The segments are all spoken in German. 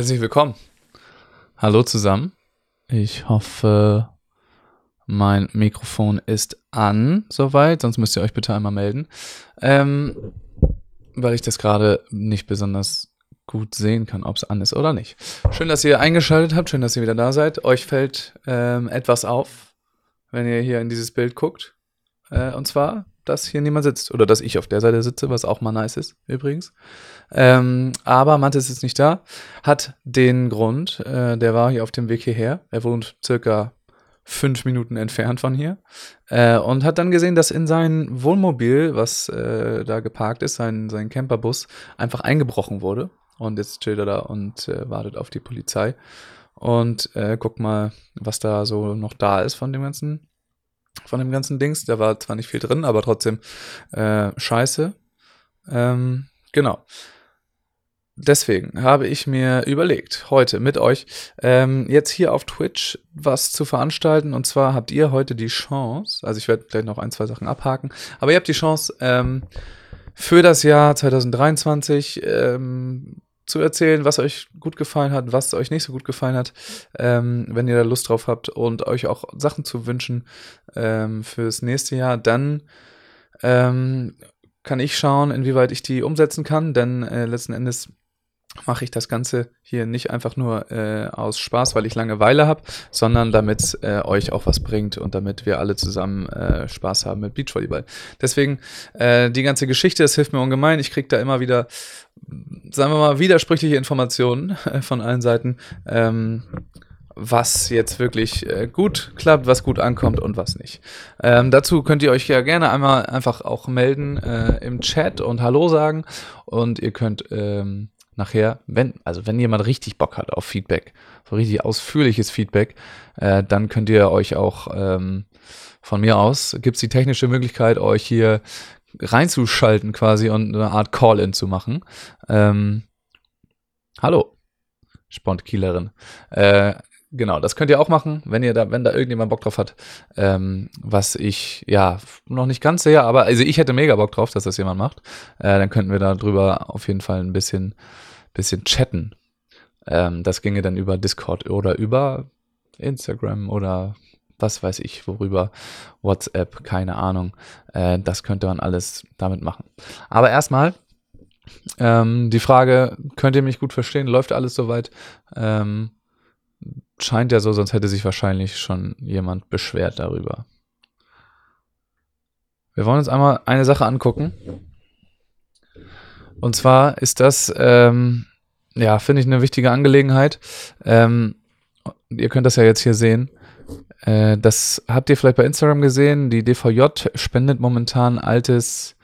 Herzlich willkommen. Hallo zusammen. Ich hoffe, mein Mikrofon ist an, soweit. Sonst müsst ihr euch bitte einmal melden. Ähm, weil ich das gerade nicht besonders gut sehen kann, ob es an ist oder nicht. Schön, dass ihr eingeschaltet habt. Schön, dass ihr wieder da seid. Euch fällt ähm, etwas auf, wenn ihr hier in dieses Bild guckt. Äh, und zwar, dass hier niemand sitzt. Oder dass ich auf der Seite sitze, was auch mal nice ist, übrigens. Ähm, aber Mathis ist nicht da. Hat den Grund, äh, der war hier auf dem Weg hierher. Er wohnt circa fünf Minuten entfernt von hier. Äh, und hat dann gesehen, dass in sein Wohnmobil, was äh, da geparkt ist, sein, sein Camperbus, einfach eingebrochen wurde. Und jetzt chillt er da und äh, wartet auf die Polizei. Und äh, guck mal, was da so noch da ist von dem ganzen, von dem ganzen Dings. Da war zwar nicht viel drin, aber trotzdem äh, scheiße. Ähm, genau deswegen habe ich mir überlegt, heute mit euch ähm, jetzt hier auf Twitch was zu veranstalten. Und zwar habt ihr heute die Chance, also ich werde gleich noch ein, zwei Sachen abhaken, aber ihr habt die Chance, ähm, für das Jahr 2023 ähm, zu erzählen, was euch gut gefallen hat, was euch nicht so gut gefallen hat, ähm, wenn ihr da Lust drauf habt und euch auch Sachen zu wünschen ähm, fürs nächste Jahr, dann ähm, kann ich schauen, inwieweit ich die umsetzen kann, denn äh, letzten Endes mache ich das Ganze hier nicht einfach nur äh, aus Spaß, weil ich Langeweile habe, sondern damit es äh, euch auch was bringt und damit wir alle zusammen äh, Spaß haben mit Beachvolleyball. Deswegen äh, die ganze Geschichte, das hilft mir ungemein. Ich kriege da immer wieder, sagen wir mal, widersprüchliche Informationen äh, von allen Seiten. Ähm, was jetzt wirklich äh, gut klappt, was gut ankommt und was nicht. Ähm, dazu könnt ihr euch ja gerne einmal einfach auch melden äh, im Chat und Hallo sagen und ihr könnt ähm, nachher, wenn, also wenn jemand richtig Bock hat auf Feedback, so richtig ausführliches Feedback, äh, dann könnt ihr euch auch ähm, von mir aus, gibt es die technische Möglichkeit, euch hier reinzuschalten quasi und eine Art Call-In zu machen. Ähm, hallo, Spontkillerin. Äh, genau, das könnt ihr auch machen, wenn ihr da, wenn da irgendjemand Bock drauf hat. Ähm, was ich ja noch nicht ganz sehe, aber also ich hätte mega Bock drauf, dass das jemand macht. Äh, dann könnten wir darüber auf jeden Fall ein bisschen bisschen chatten. Ähm, das ginge dann über Discord oder über Instagram oder was weiß ich, worüber, WhatsApp, keine Ahnung. Äh, das könnte man alles damit machen. Aber erstmal ähm, die Frage, könnt ihr mich gut verstehen? Läuft alles soweit? Ähm, scheint ja so, sonst hätte sich wahrscheinlich schon jemand beschwert darüber. Wir wollen uns einmal eine Sache angucken. Und zwar ist das, ähm, ja, finde ich eine wichtige Angelegenheit. Ähm, ihr könnt das ja jetzt hier sehen. Äh, das habt ihr vielleicht bei Instagram gesehen. Die DVJ spendet momentan altes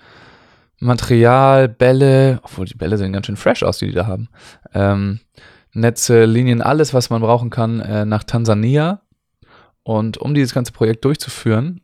Material, Bälle, obwohl die Bälle sehen ganz schön fresh aus, die die da haben. Ähm, Netze, Linien, alles, was man brauchen kann, äh, nach Tansania. Und um dieses ganze Projekt durchzuführen,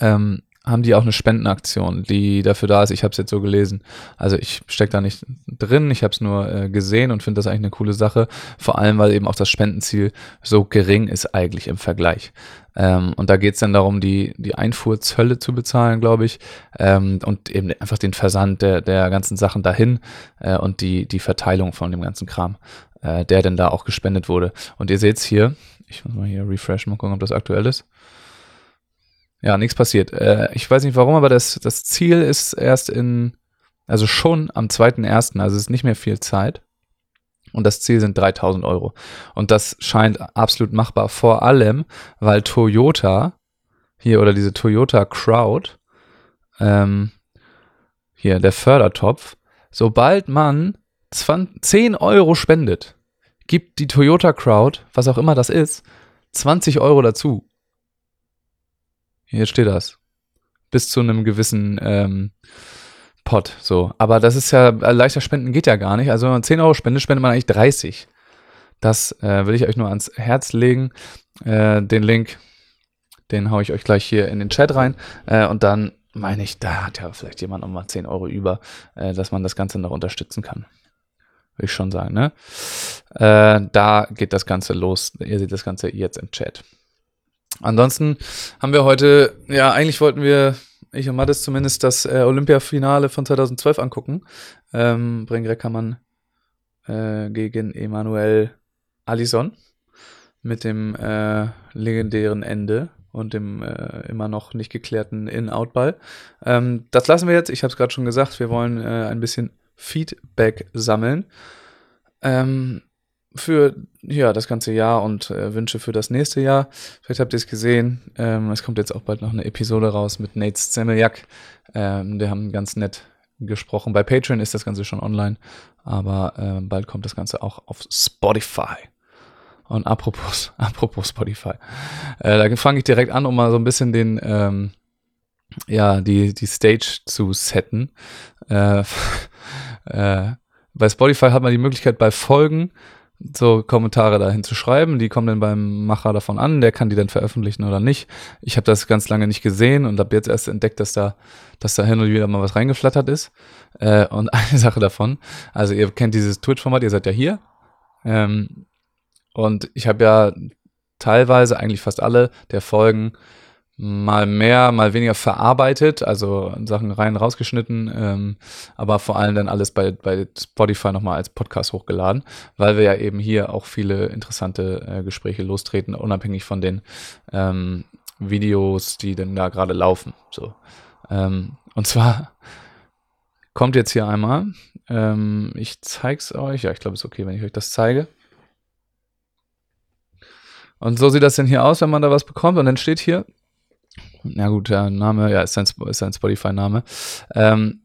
ähm, haben die auch eine Spendenaktion, die dafür da ist. Ich habe es jetzt so gelesen. Also ich stecke da nicht drin, ich habe es nur äh, gesehen und finde das eigentlich eine coole Sache. Vor allem, weil eben auch das Spendenziel so gering ist eigentlich im Vergleich. Ähm, und da geht es dann darum, die, die Einfuhrzölle zu bezahlen, glaube ich, ähm, und eben einfach den Versand der, der ganzen Sachen dahin äh, und die, die Verteilung von dem ganzen Kram, äh, der denn da auch gespendet wurde. Und ihr seht es hier, ich muss mal hier refreshen, mal gucken, ob das aktuell ist. Ja, nichts passiert. Äh, ich weiß nicht warum, aber das, das Ziel ist erst in, also schon am 2.1., also es ist nicht mehr viel Zeit. Und das Ziel sind 3000 Euro. Und das scheint absolut machbar, vor allem, weil Toyota hier oder diese Toyota Crowd, ähm, hier der Fördertopf, sobald man 20, 10 Euro spendet, gibt die Toyota Crowd, was auch immer das ist, 20 Euro dazu. Hier steht das. Bis zu einem gewissen ähm, Pot. So. Aber das ist ja, leichter Spenden geht ja gar nicht. Also wenn man 10 Euro spendet, spendet man eigentlich 30. Das äh, will ich euch nur ans Herz legen. Äh, den Link, den haue ich euch gleich hier in den Chat rein. Äh, und dann meine ich, da hat ja vielleicht jemand nochmal 10 Euro über, äh, dass man das Ganze noch unterstützen kann. Will ich schon sagen, ne? Äh, da geht das Ganze los. Ihr seht das Ganze jetzt im Chat. Ansonsten haben wir heute, ja, eigentlich wollten wir, ich und Mattes zumindest, das äh, Olympia-Finale von 2012 angucken. Ähm, Bring Reckermann äh, gegen Emanuel Alison mit dem äh, legendären Ende und dem äh, immer noch nicht geklärten In-Out-Ball. Ähm, das lassen wir jetzt. Ich habe es gerade schon gesagt. Wir wollen äh, ein bisschen Feedback sammeln. Ähm, für ja, das ganze Jahr und äh, Wünsche für das nächste Jahr. Vielleicht habt ihr es gesehen. Ähm, es kommt jetzt auch bald noch eine Episode raus mit Nate Zemeljak. Ähm, wir haben ganz nett gesprochen. Bei Patreon ist das Ganze schon online, aber äh, bald kommt das Ganze auch auf Spotify. Und apropos, apropos Spotify, äh, da fange ich direkt an, um mal so ein bisschen den, ähm, ja, die, die Stage zu setten. Äh, äh, bei Spotify hat man die Möglichkeit, bei Folgen so Kommentare dahin zu schreiben. Die kommen dann beim Macher davon an, der kann die dann veröffentlichen oder nicht. Ich habe das ganz lange nicht gesehen und habe jetzt erst entdeckt, dass da, dass da hin und wieder mal was reingeflattert ist. Äh, und eine Sache davon, also ihr kennt dieses Twitch-Format, ihr seid ja hier. Ähm, und ich habe ja teilweise, eigentlich fast alle der Folgen mal mehr, mal weniger verarbeitet, also Sachen rein rausgeschnitten, ähm, aber vor allem dann alles bei, bei Spotify nochmal als Podcast hochgeladen, weil wir ja eben hier auch viele interessante äh, Gespräche lostreten, unabhängig von den ähm, Videos, die denn da gerade laufen. So. Ähm, und zwar kommt jetzt hier einmal, ähm, ich zeig's euch, ja, ich glaube, es ist okay, wenn ich euch das zeige. Und so sieht das denn hier aus, wenn man da was bekommt. Und dann steht hier, na gut, der Name, ja, ist ein, ist ein Spotify-Name. Ähm,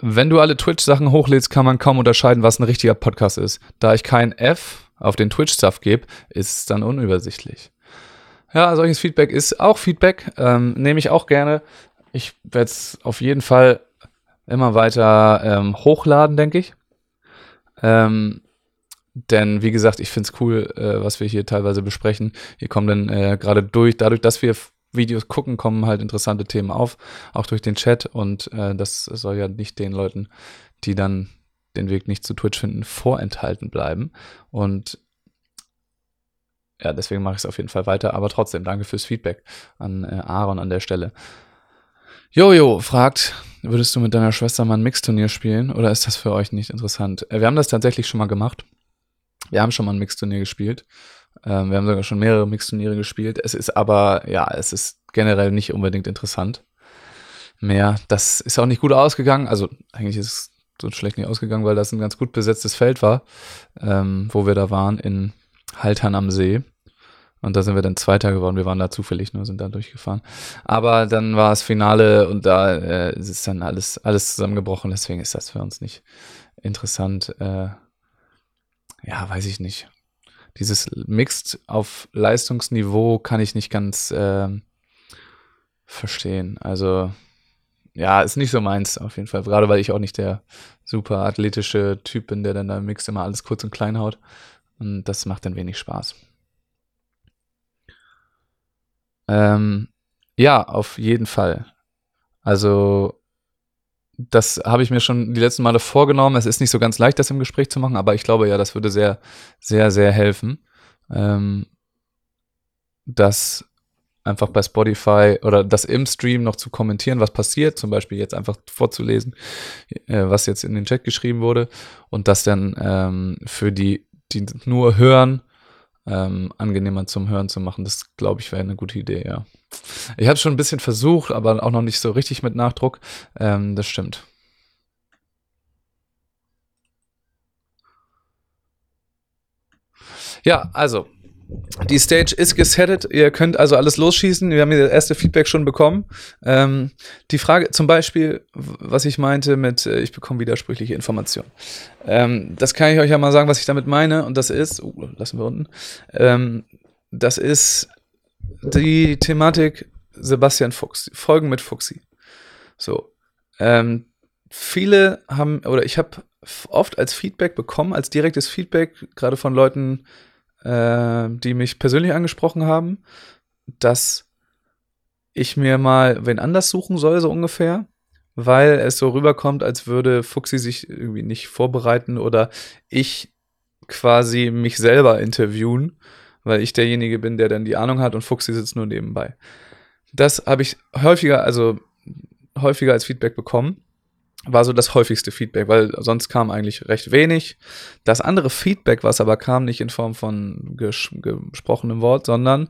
wenn du alle Twitch-Sachen hochlädst, kann man kaum unterscheiden, was ein richtiger Podcast ist. Da ich kein F auf den Twitch-Stuff gebe, ist es dann unübersichtlich. Ja, solches Feedback ist auch Feedback, ähm, nehme ich auch gerne. Ich werde es auf jeden Fall immer weiter ähm, hochladen, denke ich. Ähm, denn wie gesagt, ich finde es cool, äh, was wir hier teilweise besprechen. Hier kommen dann äh, gerade durch, dadurch, dass wir Videos gucken, kommen halt interessante Themen auf, auch durch den Chat. Und äh, das soll ja nicht den Leuten, die dann den Weg nicht zu Twitch finden, vorenthalten bleiben. Und ja, deswegen mache ich es auf jeden Fall weiter. Aber trotzdem, danke fürs Feedback an äh, Aaron an der Stelle. Jojo fragt, würdest du mit deiner Schwester mal ein Mixturnier spielen oder ist das für euch nicht interessant? Äh, wir haben das tatsächlich schon mal gemacht. Wir haben schon mal ein Mixturnier gespielt. Ähm, wir haben sogar schon mehrere Mixturniere gespielt. Es ist aber, ja, es ist generell nicht unbedingt interessant. Mehr. Das ist auch nicht gut ausgegangen. Also eigentlich ist es so schlecht nicht ausgegangen, weil das ein ganz gut besetztes Feld war, ähm, wo wir da waren, in Haltern am See. Und da sind wir dann Zweiter geworden. Wir waren da zufällig nur, sind da durchgefahren. Aber dann war es Finale und da äh, ist dann alles, alles zusammengebrochen. Deswegen ist das für uns nicht interessant. Äh, ja, weiß ich nicht dieses Mixed auf Leistungsniveau kann ich nicht ganz äh, verstehen. Also ja, ist nicht so meins auf jeden Fall. Gerade weil ich auch nicht der super athletische Typ bin, der dann da im Mix immer alles kurz und klein haut. Und das macht dann wenig Spaß. Ähm, ja, auf jeden Fall. Also das habe ich mir schon die letzten Male vorgenommen. Es ist nicht so ganz leicht, das im Gespräch zu machen, aber ich glaube ja, das würde sehr, sehr, sehr helfen. Ähm, das einfach bei Spotify oder das im Stream noch zu kommentieren, was passiert, zum Beispiel jetzt einfach vorzulesen, äh, was jetzt in den Chat geschrieben wurde und das dann ähm, für die, die nur hören, ähm, angenehmer zum Hören zu machen. Das glaube ich wäre eine gute Idee, ja. Ich habe schon ein bisschen versucht, aber auch noch nicht so richtig mit Nachdruck. Ähm, das stimmt. Ja, also, die Stage ist gesettet. Ihr könnt also alles losschießen. Wir haben das erste Feedback schon bekommen. Ähm, die Frage zum Beispiel, was ich meinte mit, äh, ich bekomme widersprüchliche Informationen. Ähm, das kann ich euch ja mal sagen, was ich damit meine. Und das ist, uh, lassen wir unten. Ähm, das ist die Thematik Sebastian Fuchs. Folgen mit Fuchsi. So. Ähm, viele haben, oder ich habe oft als Feedback bekommen, als direktes Feedback, gerade von Leuten, äh, die mich persönlich angesprochen haben, dass ich mir mal wen anders suchen soll, so ungefähr, weil es so rüberkommt, als würde Fuxi sich irgendwie nicht vorbereiten oder ich quasi mich selber interviewen, weil ich derjenige bin, der dann die Ahnung hat und Fuxi sitzt nur nebenbei. Das habe ich häufiger, also häufiger als Feedback bekommen. War so das häufigste Feedback, weil sonst kam eigentlich recht wenig. Das andere Feedback, was aber kam, nicht in Form von ges gesprochenem Wort, sondern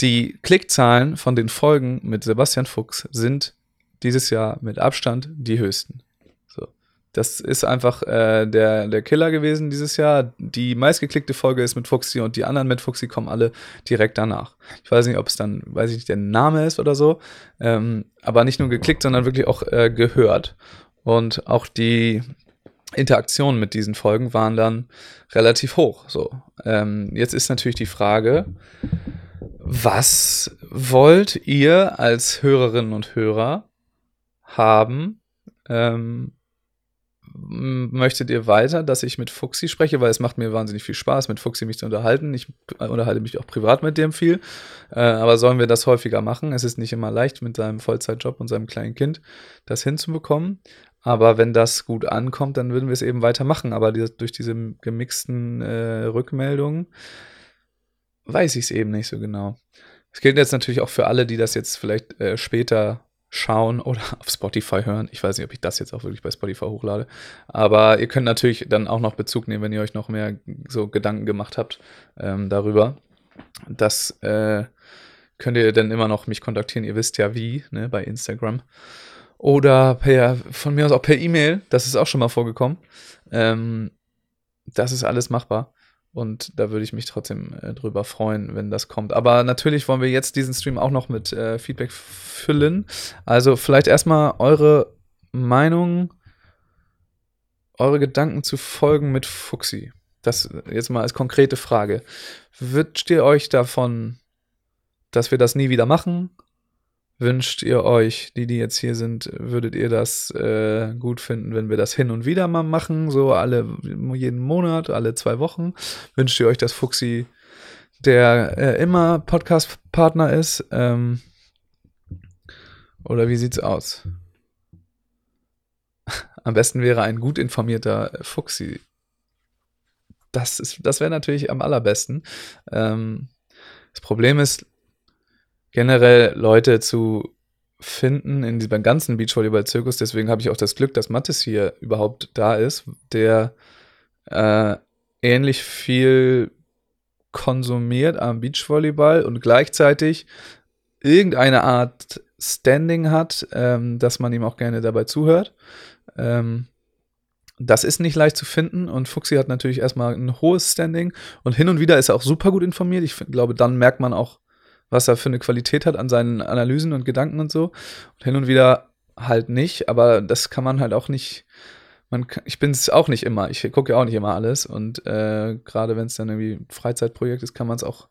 die Klickzahlen von den Folgen mit Sebastian Fuchs sind dieses Jahr mit Abstand die höchsten. So. Das ist einfach äh, der, der Killer gewesen dieses Jahr. Die meistgeklickte Folge ist mit Fuxi und die anderen mit Fuxi kommen alle direkt danach. Ich weiß nicht, ob es dann, weiß ich nicht, der Name ist oder so, ähm, aber nicht nur geklickt, sondern wirklich auch äh, gehört. Und auch die Interaktionen mit diesen Folgen waren dann relativ hoch. So. Ähm, jetzt ist natürlich die Frage, was wollt ihr als Hörerinnen und Hörer haben? Ähm, möchtet ihr weiter, dass ich mit Fuxi spreche, weil es macht mir wahnsinnig viel Spaß, mit Fuxi mich zu unterhalten. Ich unterhalte mich auch privat mit dem viel. Äh, aber sollen wir das häufiger machen? Es ist nicht immer leicht, mit seinem Vollzeitjob und seinem kleinen Kind das hinzubekommen. Aber wenn das gut ankommt, dann würden wir es eben weitermachen. Aber die, durch diese gemixten äh, Rückmeldungen weiß ich es eben nicht so genau. Es gilt jetzt natürlich auch für alle, die das jetzt vielleicht äh, später schauen oder auf Spotify hören. Ich weiß nicht, ob ich das jetzt auch wirklich bei Spotify hochlade. Aber ihr könnt natürlich dann auch noch Bezug nehmen, wenn ihr euch noch mehr so Gedanken gemacht habt ähm, darüber. Das äh, könnt ihr dann immer noch mich kontaktieren. Ihr wisst ja wie, ne, bei Instagram. Oder per, von mir aus auch per E-Mail, das ist auch schon mal vorgekommen. Ähm, das ist alles machbar. Und da würde ich mich trotzdem äh, drüber freuen, wenn das kommt. Aber natürlich wollen wir jetzt diesen Stream auch noch mit äh, Feedback füllen. Also vielleicht erstmal eure Meinung, eure Gedanken zu Folgen mit Fuxi. Das jetzt mal als konkrete Frage. Wünscht ihr euch davon, dass wir das nie wieder machen? Wünscht ihr euch, die, die jetzt hier sind, würdet ihr das äh, gut finden, wenn wir das hin und wieder mal machen, so alle, jeden Monat, alle zwei Wochen? Wünscht ihr euch, dass Fuxi der äh, immer Podcast-Partner ist? Ähm, oder wie sieht's aus? Am besten wäre ein gut informierter Fuxi. Das, das wäre natürlich am allerbesten. Ähm, das Problem ist, generell Leute zu finden in diesem ganzen Beachvolleyball-Zirkus. Deswegen habe ich auch das Glück, dass Mattes hier überhaupt da ist, der äh, ähnlich viel konsumiert am Beachvolleyball und gleichzeitig irgendeine Art Standing hat, ähm, dass man ihm auch gerne dabei zuhört. Ähm, das ist nicht leicht zu finden und Fuxi hat natürlich erstmal ein hohes Standing und hin und wieder ist er auch super gut informiert. Ich glaube, dann merkt man auch, was er für eine Qualität hat an seinen Analysen und Gedanken und so. Und hin und wieder halt nicht, aber das kann man halt auch nicht. Man, ich bin es auch nicht immer. Ich gucke ja auch nicht immer alles. Und äh, gerade wenn es dann irgendwie ein Freizeitprojekt ist, kann man es auch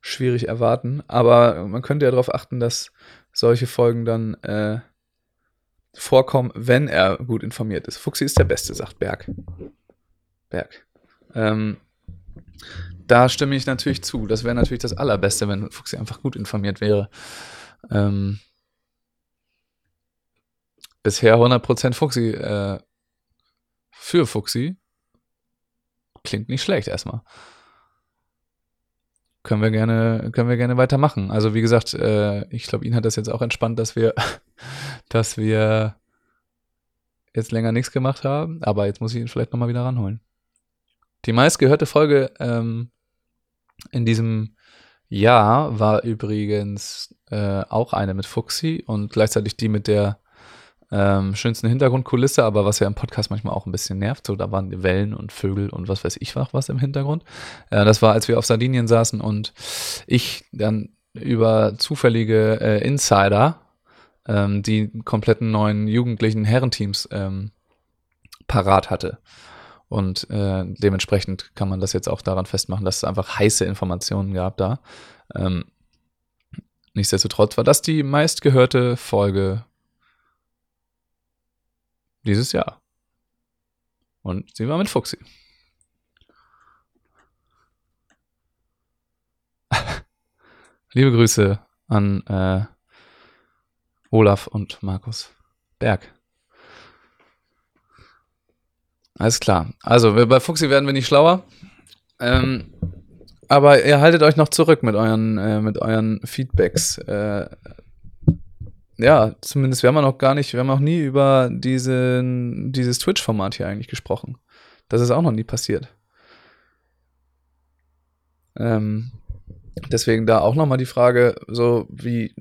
schwierig erwarten. Aber man könnte ja darauf achten, dass solche Folgen dann äh, vorkommen, wenn er gut informiert ist. Fuchsi ist der Beste, sagt Berg. Berg. Ähm, da stimme ich natürlich zu. Das wäre natürlich das Allerbeste, wenn Fuxi einfach gut informiert wäre. Ähm, bisher 100% Fuxi äh, für Fuxi. Klingt nicht schlecht erstmal. Können wir gerne, können wir gerne weitermachen. Also wie gesagt, äh, ich glaube, ihn hat das jetzt auch entspannt, dass wir, dass wir jetzt länger nichts gemacht haben. Aber jetzt muss ich ihn vielleicht nochmal wieder ranholen. Die meistgehörte Folge ähm, in diesem Jahr war übrigens äh, auch eine mit Fuxi und gleichzeitig die mit der ähm, schönsten Hintergrundkulisse, aber was ja im Podcast manchmal auch ein bisschen nervt, so da waren Wellen und Vögel und was weiß ich was im Hintergrund. Äh, das war, als wir auf Sardinien saßen und ich dann über zufällige äh, Insider ähm, die kompletten neuen jugendlichen Herrenteams ähm, parat hatte. Und äh, dementsprechend kann man das jetzt auch daran festmachen, dass es einfach heiße Informationen gab da. Ähm, nichtsdestotrotz war das die meistgehörte Folge dieses Jahr. Und sie war mit Fuxi. Liebe Grüße an äh, Olaf und Markus Berg. Alles klar. Also, bei Fuxi werden wir nicht schlauer. Ähm, aber ihr haltet euch noch zurück mit euren, äh, mit euren Feedbacks. Äh, ja, zumindest, wir haben noch gar nicht, wir haben noch nie über diesen, dieses Twitch-Format hier eigentlich gesprochen. Das ist auch noch nie passiert. Ähm, deswegen da auch nochmal die Frage, so wie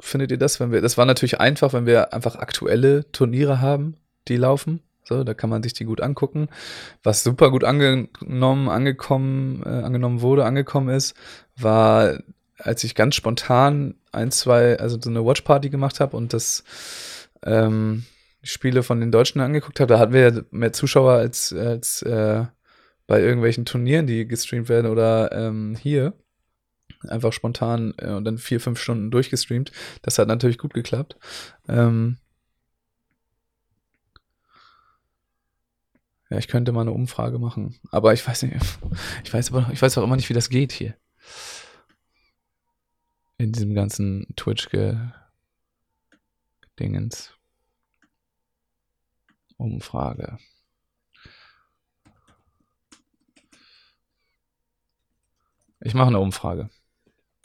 findet ihr das, wenn wir, das war natürlich einfach, wenn wir einfach aktuelle Turniere haben, die laufen. So, da kann man sich die gut angucken. Was super gut angenommen, angekommen, äh, angenommen wurde, angekommen ist, war, als ich ganz spontan ein, zwei, also so eine Watchparty gemacht habe und das ähm, Spiele von den Deutschen angeguckt habe, da hatten wir ja mehr Zuschauer als, als äh, bei irgendwelchen Turnieren, die gestreamt werden oder ähm, hier. Einfach spontan äh, und dann vier, fünf Stunden durchgestreamt. Das hat natürlich gut geklappt. Ähm, Ja, ich könnte mal eine Umfrage machen. Aber ich weiß nicht, ich weiß aber, ich weiß auch immer nicht, wie das geht hier. In diesem ganzen Twitch-Dingens. Umfrage. Ich mache eine Umfrage.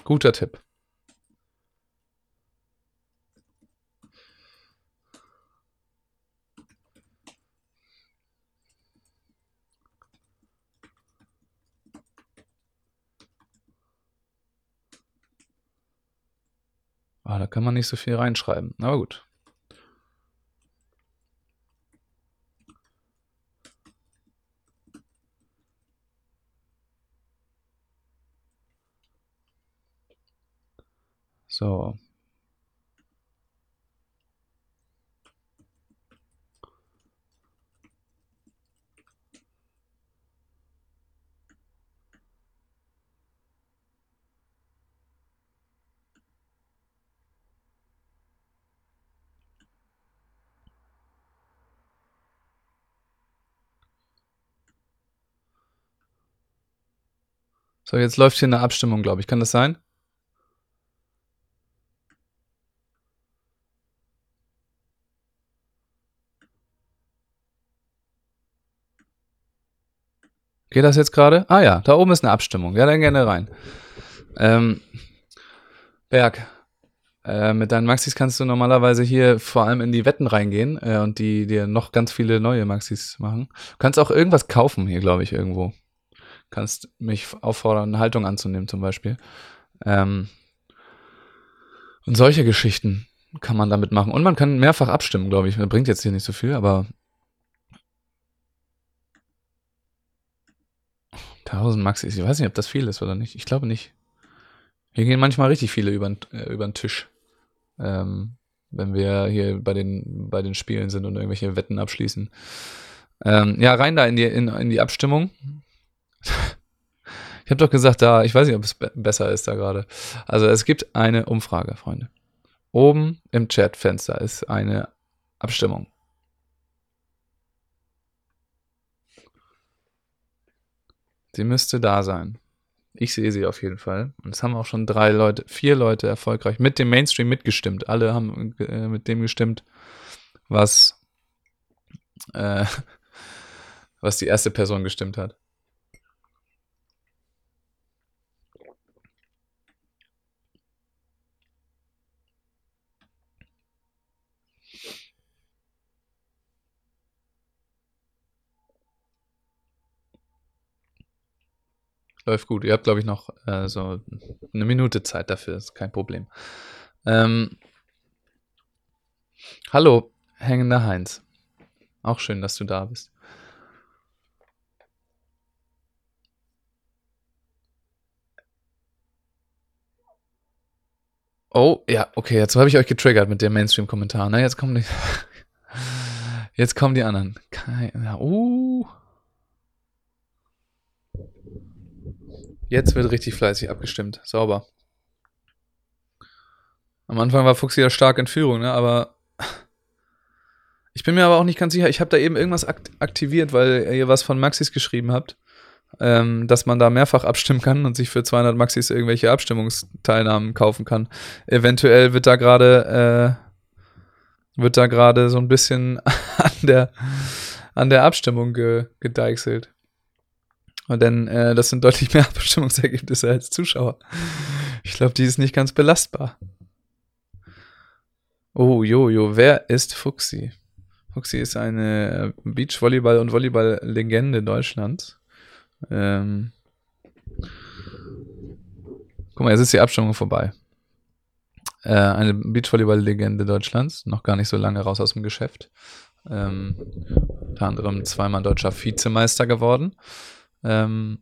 Guter Tipp. Kann man nicht so viel reinschreiben. Aber gut. So. So, jetzt läuft hier eine Abstimmung, glaube ich. Kann das sein? Geht das jetzt gerade? Ah ja, da oben ist eine Abstimmung. Ja, dann gerne rein. Ähm, Berg, äh, mit deinen Maxis kannst du normalerweise hier vor allem in die Wetten reingehen äh, und die dir noch ganz viele neue Maxis machen. Du kannst auch irgendwas kaufen hier, glaube ich, irgendwo kannst mich auffordern, eine Haltung anzunehmen zum Beispiel. Ähm, und solche Geschichten kann man damit machen. Und man kann mehrfach abstimmen, glaube ich. Das bringt jetzt hier nicht so viel, aber 1000 Maxis, ich weiß nicht, ob das viel ist oder nicht. Ich glaube nicht. Hier gehen manchmal richtig viele über, äh, über den Tisch. Ähm, wenn wir hier bei den, bei den Spielen sind und irgendwelche Wetten abschließen. Ähm, ja, rein da in die, in, in die Abstimmung. Ich habe doch gesagt, da, ich weiß nicht, ob es be besser ist da gerade. Also es gibt eine Umfrage, Freunde. Oben im Chatfenster ist eine Abstimmung. Sie müsste da sein. Ich sehe sie auf jeden Fall. Und es haben auch schon drei Leute, vier Leute erfolgreich mit dem Mainstream mitgestimmt. Alle haben äh, mit dem gestimmt, was, äh, was die erste Person gestimmt hat. Läuft gut. Ihr habt, glaube ich, noch äh, so eine Minute Zeit dafür. Ist kein Problem. Ähm, hallo, hängender Heinz. Auch schön, dass du da bist. Oh, ja, okay, jetzt habe ich euch getriggert mit dem Mainstream-Kommentar. Ne? Jetzt kommen die. Jetzt kommen die anderen. Keine, uh. Jetzt wird richtig fleißig abgestimmt. Sauber. Am Anfang war Fuchs ja stark in Führung, ne? aber ich bin mir aber auch nicht ganz sicher. Ich habe da eben irgendwas aktiviert, weil ihr was von Maxis geschrieben habt, ähm, dass man da mehrfach abstimmen kann und sich für 200 Maxis irgendwelche Abstimmungsteilnahmen kaufen kann. Eventuell wird da gerade äh, wird da gerade so ein bisschen an der an der Abstimmung ge gedeichselt. Denn äh, das sind deutlich mehr Abstimmungsergebnisse als Zuschauer. Ich glaube, die ist nicht ganz belastbar. Oh, Jojo, wer ist Fuxi? Fuxi ist eine Beachvolleyball- und Volleyball-Legende Deutschlands. Ähm, guck mal, jetzt ist die Abstimmung vorbei. Äh, eine Beachvolleyball-Legende Deutschlands, noch gar nicht so lange raus aus dem Geschäft. Ähm, unter anderem zweimal deutscher Vizemeister geworden. Ähm,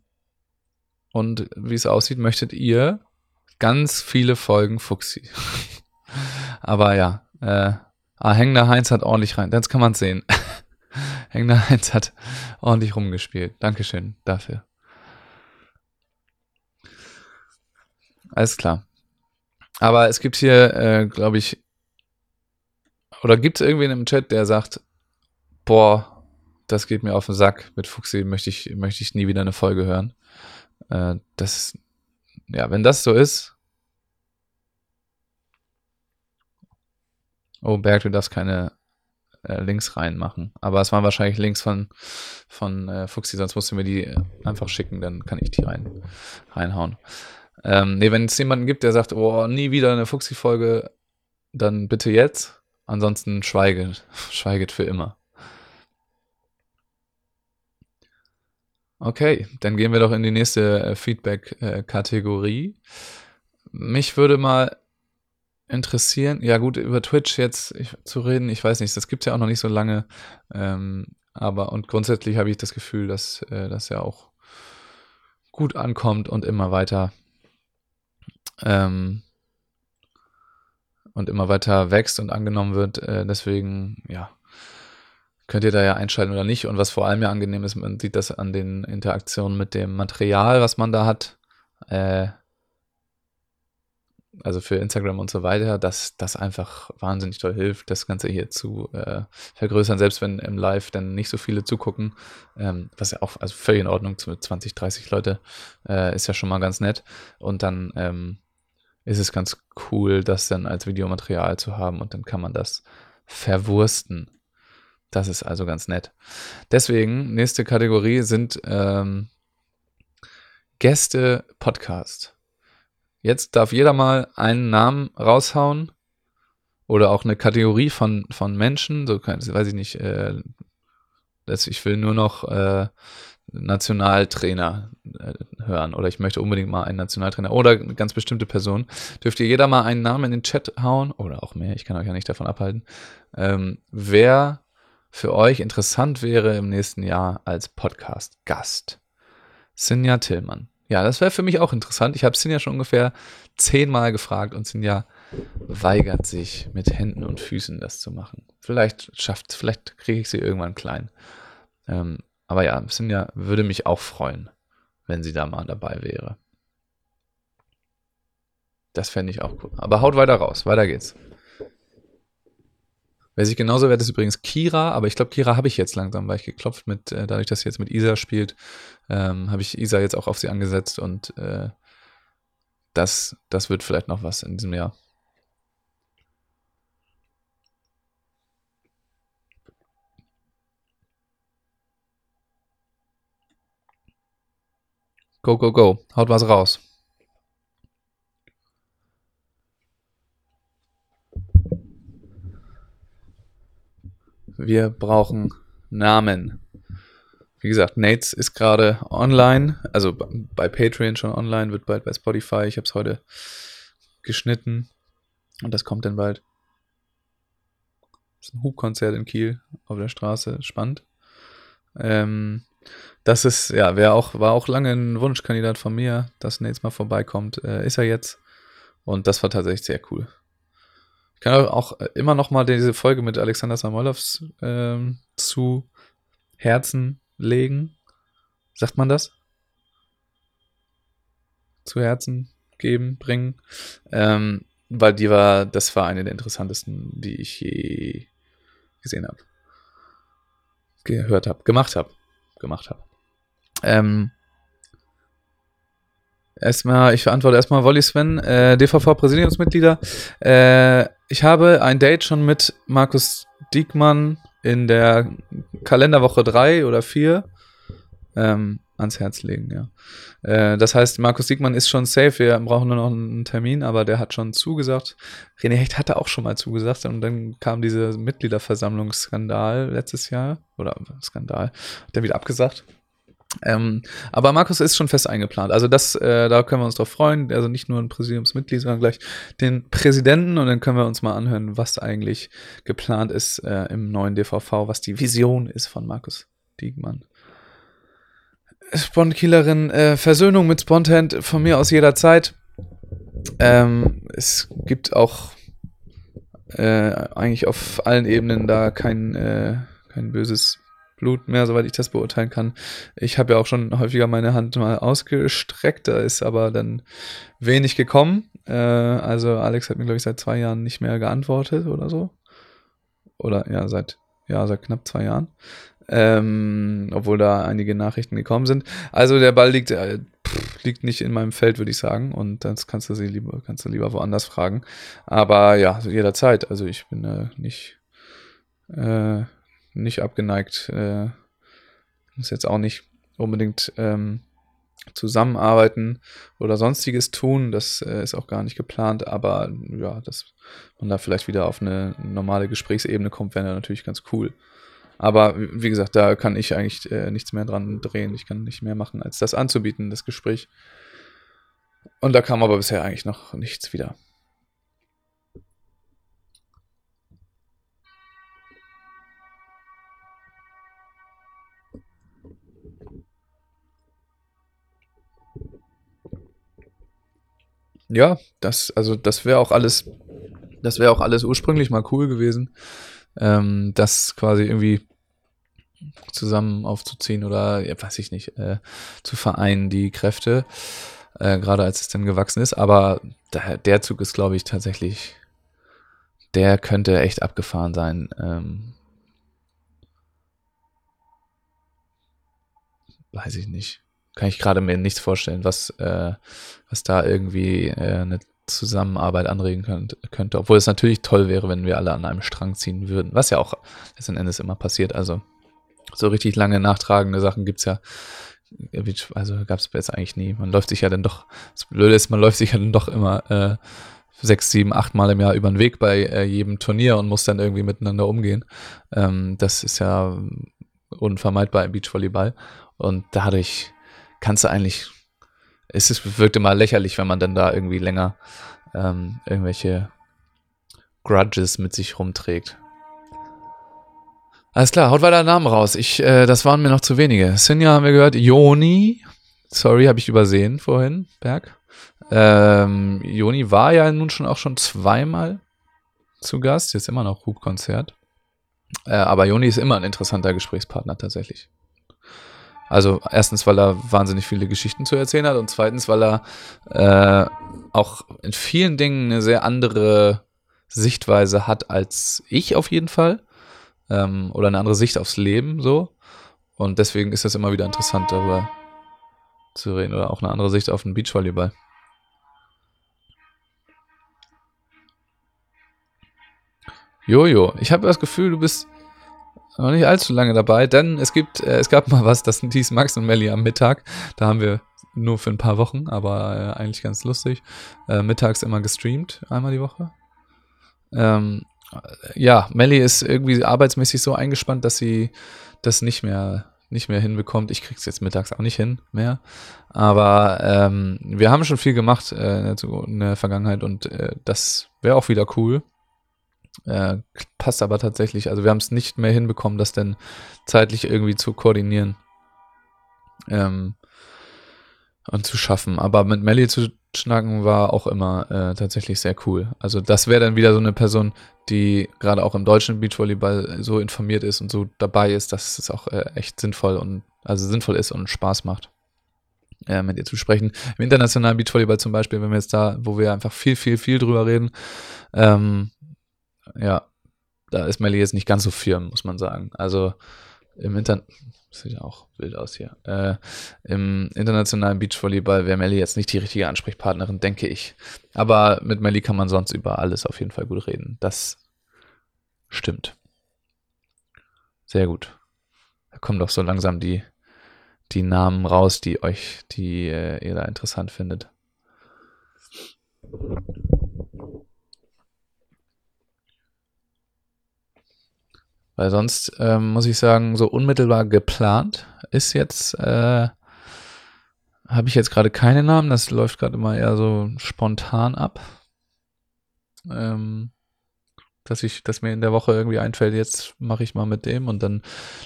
und wie es aussieht, möchtet ihr ganz viele Folgen Fuxi. Aber ja, äh, ah, Hängender Heinz hat ordentlich rein. Jetzt kann man sehen. Hängender Heinz hat ordentlich rumgespielt. Dankeschön dafür. Alles klar. Aber es gibt hier, äh, glaube ich, oder gibt es irgendwen im Chat, der sagt, boah, das geht mir auf den Sack, mit Fuxi möchte ich, möchte ich nie wieder eine Folge hören. Äh, das, ja, wenn das so ist. Oh, Berg, du darfst keine äh, Links reinmachen. Aber es waren wahrscheinlich Links von, von äh, Fuxi, sonst musst du mir die einfach schicken, dann kann ich die rein, reinhauen. Ähm, nee, wenn es jemanden gibt, der sagt, oh, nie wieder eine Fuxi-Folge, dann bitte jetzt. Ansonsten schweiget, schweiget für immer. Okay, dann gehen wir doch in die nächste äh, Feedback-Kategorie. Mich würde mal interessieren, ja gut, über Twitch jetzt zu reden, ich weiß nicht, das gibt es ja auch noch nicht so lange, ähm, aber und grundsätzlich habe ich das Gefühl, dass äh, das ja auch gut ankommt und immer weiter ähm, und immer weiter wächst und angenommen wird. Äh, deswegen, ja, könnt ihr da ja einschalten oder nicht. Und was vor allem ja angenehm ist, man sieht das an den Interaktionen mit dem Material, was man da hat. Äh, also für Instagram und so weiter, dass das einfach wahnsinnig toll hilft, das Ganze hier zu äh, vergrößern, selbst wenn im Live dann nicht so viele zugucken, ähm, was ja auch also völlig in Ordnung mit 20, 30 Leute äh, ist ja schon mal ganz nett. Und dann ähm, ist es ganz cool, das dann als Videomaterial zu haben und dann kann man das verwursten. Das ist also ganz nett. Deswegen, nächste Kategorie sind ähm, Gäste-Podcast. Jetzt darf jeder mal einen Namen raushauen oder auch eine Kategorie von, von Menschen, so weiß ich nicht, äh, ich will nur noch äh, Nationaltrainer äh, hören oder ich möchte unbedingt mal einen Nationaltrainer oder eine ganz bestimmte Person, dürft ihr jeder mal einen Namen in den Chat hauen oder auch mehr, ich kann euch ja nicht davon abhalten, ähm, wer für euch interessant wäre im nächsten Jahr als Podcast-Gast. Sinja Tillmann. Ja, das wäre für mich auch interessant. Ich habe Sinja schon ungefähr zehnmal gefragt und Sinja weigert sich mit Händen und Füßen das zu machen. Vielleicht schafft, vielleicht kriege ich sie irgendwann klein. Ähm, aber ja, Sinja würde mich auch freuen, wenn sie da mal dabei wäre. Das fände ich auch cool. Aber haut weiter raus, weiter geht's. Wer sich genauso wehrt, ist übrigens Kira, aber ich glaube, Kira habe ich jetzt langsam, weil ich geklopft mit, äh, dadurch, dass sie jetzt mit Isa spielt, ähm, habe ich Isa jetzt auch auf sie angesetzt und äh, das, das wird vielleicht noch was in diesem Jahr. Go, go, go. Haut was raus. Wir brauchen Namen. Wie gesagt, Nates ist gerade online, also bei Patreon schon online, wird bald bei Spotify. Ich habe es heute geschnitten und das kommt dann bald. Das ist ein Hubkonzert in Kiel auf der Straße, spannend. Ähm, das ist, ja, wäre auch, war auch lange ein Wunschkandidat von mir, dass Nates mal vorbeikommt. Äh, ist er jetzt. Und das war tatsächlich sehr cool. Kann auch immer noch mal diese Folge mit Alexander Samolovs ähm, zu Herzen legen. Sagt man das? Zu Herzen geben, bringen. Ähm, weil die war, das war eine der interessantesten, die ich je gesehen habe. Gehört habe, gemacht habe. Gemacht habe. Ähm, erstmal, ich verantworte erstmal Wolli Sven, äh, DVV-Präsidiumsmitglieder. Äh, ich habe ein Date schon mit Markus Diekmann in der Kalenderwoche 3 oder 4. Ähm, ans Herz legen, ja. Äh, das heißt, Markus Siegmann ist schon safe, wir brauchen nur noch einen Termin, aber der hat schon zugesagt. René Hecht hatte auch schon mal zugesagt und dann kam dieser Mitgliederversammlungsskandal letztes Jahr, oder Skandal, hat er wieder abgesagt. Ähm, aber Markus ist schon fest eingeplant. Also das, äh, da können wir uns drauf freuen. Also nicht nur ein Präsidiumsmitglied, sondern gleich den Präsidenten und dann können wir uns mal anhören, was eigentlich geplant ist äh, im neuen DVV, was die Vision ist von Markus Diegmann. Spondkillerin, äh, Versöhnung mit Spontent von mir aus jederzeit. Ähm, es gibt auch äh, eigentlich auf allen Ebenen da kein, äh, kein böses Blut mehr, soweit ich das beurteilen kann. Ich habe ja auch schon häufiger meine Hand mal ausgestreckt, da ist aber dann wenig gekommen. Äh, also Alex hat mir, glaube ich, seit zwei Jahren nicht mehr geantwortet oder so. Oder ja, seit, ja, seit knapp zwei Jahren ähm, obwohl da einige Nachrichten gekommen sind. Also der Ball liegt, äh, pff, liegt nicht in meinem Feld, würde ich sagen. Und das kannst du sie lieber, kannst du lieber woanders fragen. Aber ja, jederzeit. Also ich bin äh, nicht, äh, nicht abgeneigt. Äh, muss jetzt auch nicht unbedingt ähm, zusammenarbeiten oder sonstiges tun. Das äh, ist auch gar nicht geplant, aber ja, dass man da vielleicht wieder auf eine normale Gesprächsebene kommt, wäre natürlich ganz cool. Aber wie gesagt, da kann ich eigentlich äh, nichts mehr dran drehen. Ich kann nicht mehr machen, als das anzubieten, das Gespräch. Und da kam aber bisher eigentlich noch nichts wieder. Ja, das, also das wäre auch alles, das wäre auch alles ursprünglich mal cool gewesen ähm, das quasi irgendwie zusammen aufzuziehen oder, ja, weiß ich nicht, äh, zu vereinen, die Kräfte, äh, gerade als es dann gewachsen ist. Aber der, der Zug ist, glaube ich, tatsächlich, der könnte echt abgefahren sein. Ähm, weiß ich nicht. Kann ich gerade mir nichts vorstellen, was, äh, was da irgendwie äh, eine Zusammenarbeit anregen könnt, könnte. Obwohl es natürlich toll wäre, wenn wir alle an einem Strang ziehen würden. Was ja auch letzten Endes immer passiert. Also so richtig lange nachtragende Sachen gibt es ja. Also gab es jetzt eigentlich nie. Man läuft sich ja dann doch, das Blöde ist, man läuft sich ja dann doch immer äh, sechs, sieben, acht Mal im Jahr über den Weg bei äh, jedem Turnier und muss dann irgendwie miteinander umgehen. Ähm, das ist ja unvermeidbar im Beachvolleyball. Und dadurch kannst du eigentlich es ist, wirkt immer lächerlich, wenn man dann da irgendwie länger ähm, irgendwelche Grudges mit sich rumträgt. Alles klar, haut weiter Namen raus. Ich, äh, das waren mir noch zu wenige. Sinja haben wir gehört. Joni. Sorry, habe ich übersehen vorhin, Berg. Ähm, Joni war ja nun schon auch schon zweimal zu Gast. Jetzt immer noch Hubkonzert. Äh, aber Joni ist immer ein interessanter Gesprächspartner tatsächlich. Also erstens, weil er wahnsinnig viele Geschichten zu erzählen hat und zweitens, weil er äh, auch in vielen Dingen eine sehr andere Sichtweise hat als ich auf jeden Fall. Ähm, oder eine andere Sicht aufs Leben so. Und deswegen ist es immer wieder interessant, darüber zu reden. Oder auch eine andere Sicht auf den Beachvolleyball. Jojo, ich habe das Gefühl, du bist noch nicht allzu lange dabei, denn es gibt, äh, es gab mal was, das hieß Max und Melly am Mittag. Da haben wir nur für ein paar Wochen, aber äh, eigentlich ganz lustig. Äh, mittags immer gestreamt, einmal die Woche. Ähm, ja, Melly ist irgendwie arbeitsmäßig so eingespannt, dass sie das nicht mehr nicht mehr hinbekommt. Ich krieg's jetzt mittags auch nicht hin mehr. Aber ähm, wir haben schon viel gemacht äh, in der Vergangenheit und äh, das wäre auch wieder cool. Äh, passt aber tatsächlich. Also wir haben es nicht mehr hinbekommen, das denn zeitlich irgendwie zu koordinieren ähm, und zu schaffen. Aber mit Melly zu schnacken war auch immer äh, tatsächlich sehr cool. Also das wäre dann wieder so eine Person, die gerade auch im deutschen Beachvolleyball so informiert ist und so dabei ist, dass es auch äh, echt sinnvoll und also sinnvoll ist und Spaß macht. Äh, mit ihr zu sprechen. Im internationalen Beachvolleyball zum Beispiel, wenn wir jetzt da, wo wir einfach viel, viel, viel drüber reden, ähm, ja, da ist Melly jetzt nicht ganz so firm, muss man sagen. Also im Internet, sieht auch wild aus hier. Äh, Im internationalen Beachvolleyball wäre Melly jetzt nicht die richtige Ansprechpartnerin, denke ich. Aber mit Melly kann man sonst über alles auf jeden Fall gut reden. Das stimmt. Sehr gut. Da kommen doch so langsam die, die Namen raus, die euch, die äh, ihr da interessant findet. Weil sonst ähm, muss ich sagen, so unmittelbar geplant ist jetzt, äh, habe ich jetzt gerade keine Namen, das läuft gerade immer eher so spontan ab. Ähm, dass ich, dass mir in der Woche irgendwie einfällt, jetzt mache ich mal mit dem und dann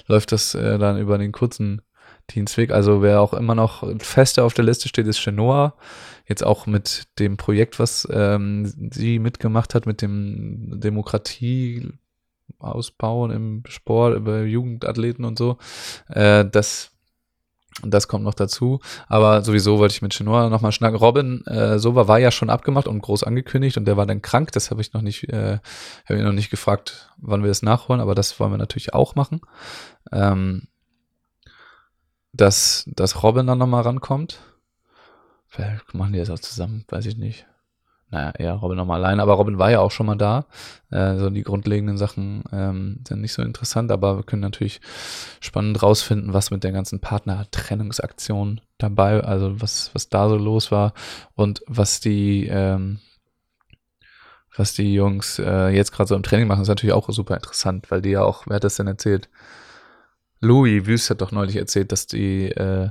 läuft das äh, dann über den kurzen Dienstweg. Also wer auch immer noch fester auf der Liste steht, ist Chenoa. Jetzt auch mit dem Projekt, was ähm, sie mitgemacht hat, mit dem Demokratie ausbauen im Sport, über Jugendathleten und so. Äh, das, das kommt noch dazu. Aber sowieso wollte ich mit Chinois nochmal schnacken. Robin äh, Sova war ja schon abgemacht und groß angekündigt und der war dann krank. Das habe ich noch nicht, äh, habe ich noch nicht gefragt, wann wir das nachholen, aber das wollen wir natürlich auch machen. Ähm, dass, dass Robin dann nochmal rankommt. Vielleicht machen die das auch zusammen, weiß ich nicht naja, eher Robin nochmal allein, aber Robin war ja auch schon mal da. Äh, so die grundlegenden Sachen ähm, sind nicht so interessant, aber wir können natürlich spannend rausfinden, was mit der ganzen Partnertrennungsaktion dabei, also was, was da so los war und was die, ähm, was die Jungs äh, jetzt gerade so im Training machen, ist natürlich auch super interessant, weil die ja auch, wer hat das denn erzählt? Louis Wüst hat doch neulich erzählt, dass die äh,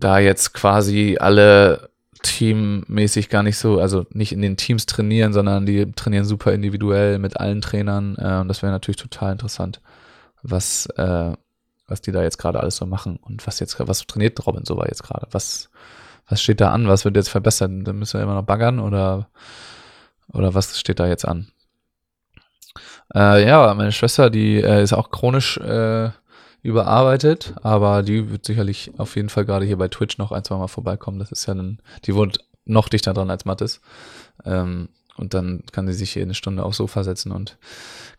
da jetzt quasi alle teammäßig gar nicht so, also nicht in den Teams trainieren, sondern die trainieren super individuell mit allen Trainern. Äh, und das wäre natürlich total interessant, was, äh, was die da jetzt gerade alles so machen und was jetzt, was trainiert Robin so jetzt gerade? Was, was steht da an? Was wird jetzt verbessert? Dann müssen wir immer noch baggern oder, oder was steht da jetzt an? Äh, ja, meine Schwester, die äh, ist auch chronisch äh, überarbeitet, aber die wird sicherlich auf jeden Fall gerade hier bei Twitch noch ein, zwei Mal vorbeikommen. Das ist ja ein, die wohnt noch dichter dran als Mattes. Ähm, und dann kann sie sich hier eine Stunde aufs Sofa setzen und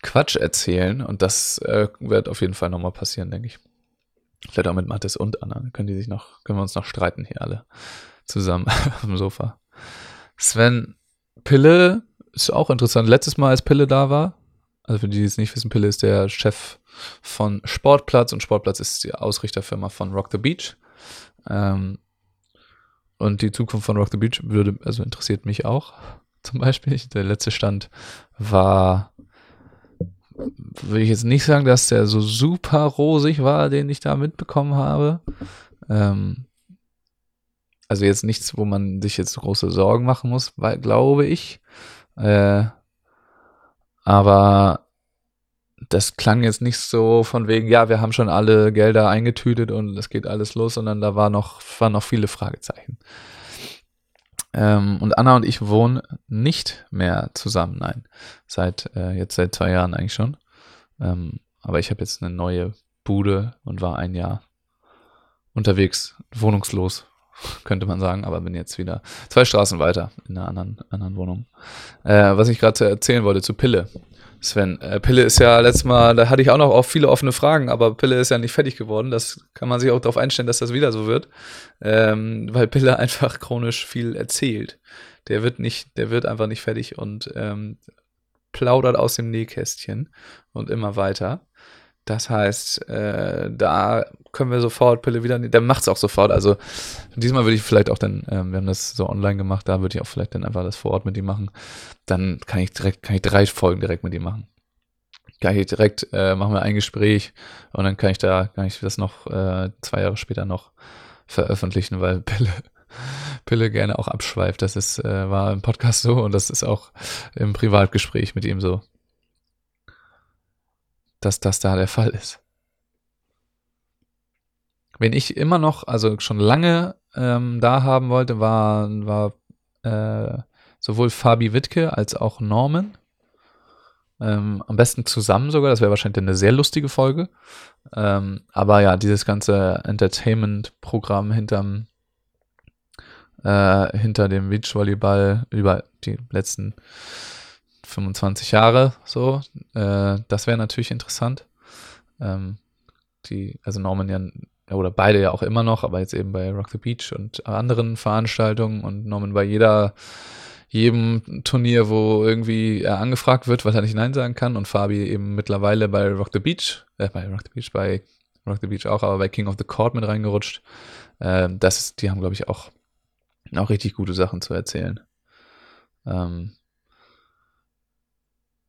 Quatsch erzählen. Und das äh, wird auf jeden Fall nochmal passieren, denke ich. Vielleicht auch mit Mattes und Anna. Dann können die sich noch, können wir uns noch streiten hier alle zusammen auf dem Sofa. Sven Pille ist auch interessant. Letztes Mal, als Pille da war, also für die, die es nicht wissen, Pille ist der Chef von Sportplatz und Sportplatz ist die Ausrichterfirma von Rock the Beach. Ähm, und die Zukunft von Rock the Beach würde, also interessiert mich auch zum Beispiel. Der letzte Stand war, will ich jetzt nicht sagen, dass der so super rosig war, den ich da mitbekommen habe. Ähm, also jetzt nichts, wo man sich jetzt große Sorgen machen muss, weil, glaube ich. Äh, aber das klang jetzt nicht so von wegen, ja, wir haben schon alle Gelder eingetütet und es geht alles los, sondern da war noch, waren noch viele Fragezeichen. Ähm, und Anna und ich wohnen nicht mehr zusammen, nein. Seit, äh, jetzt seit zwei Jahren eigentlich schon. Ähm, aber ich habe jetzt eine neue Bude und war ein Jahr unterwegs, wohnungslos, könnte man sagen, aber bin jetzt wieder zwei Straßen weiter in einer anderen, anderen Wohnung. Äh, was ich gerade erzählen wollte zu Pille. Sven, äh, Pille ist ja letztes Mal, da hatte ich auch noch auch viele offene Fragen, aber Pille ist ja nicht fertig geworden. Das kann man sich auch darauf einstellen, dass das wieder so wird, ähm, weil Pille einfach chronisch viel erzählt. Der wird nicht, der wird einfach nicht fertig und ähm, plaudert aus dem Nähkästchen und immer weiter. Das heißt, äh, da können wir sofort Pille wieder, der macht es auch sofort. Also diesmal würde ich vielleicht auch dann, äh, wir haben das so online gemacht, da würde ich auch vielleicht dann einfach das vor Ort mit ihm machen. Dann kann ich direkt, kann ich drei Folgen direkt mit ihm machen. Kann ich direkt, äh, machen wir ein Gespräch und dann kann ich da, kann ich das noch äh, zwei Jahre später noch veröffentlichen, weil Pille, Pille gerne auch abschweift. Das ist, äh, war im Podcast so und das ist auch im Privatgespräch mit ihm so dass das da der Fall ist. Wen ich immer noch, also schon lange ähm, da haben wollte, war, war äh, sowohl Fabi Wittke als auch Norman. Ähm, am besten zusammen sogar, das wäre wahrscheinlich eine sehr lustige Folge. Ähm, aber ja, dieses ganze Entertainment-Programm hinterm, äh, hinter dem Beachvolleyball über die letzten 25 Jahre so. Äh, das wäre natürlich interessant. Ähm, die, also Norman ja, oder beide ja auch immer noch, aber jetzt eben bei Rock the Beach und anderen Veranstaltungen und Norman bei jeder, jedem Turnier, wo irgendwie er angefragt wird, weil er nicht Nein sagen kann und Fabi eben mittlerweile bei Rock the Beach, äh, bei Rock the Beach, bei Rock the Beach auch, aber bei King of the Court mit reingerutscht. Ähm, das ist, die haben, glaube ich, auch, auch richtig gute Sachen zu erzählen. Ähm,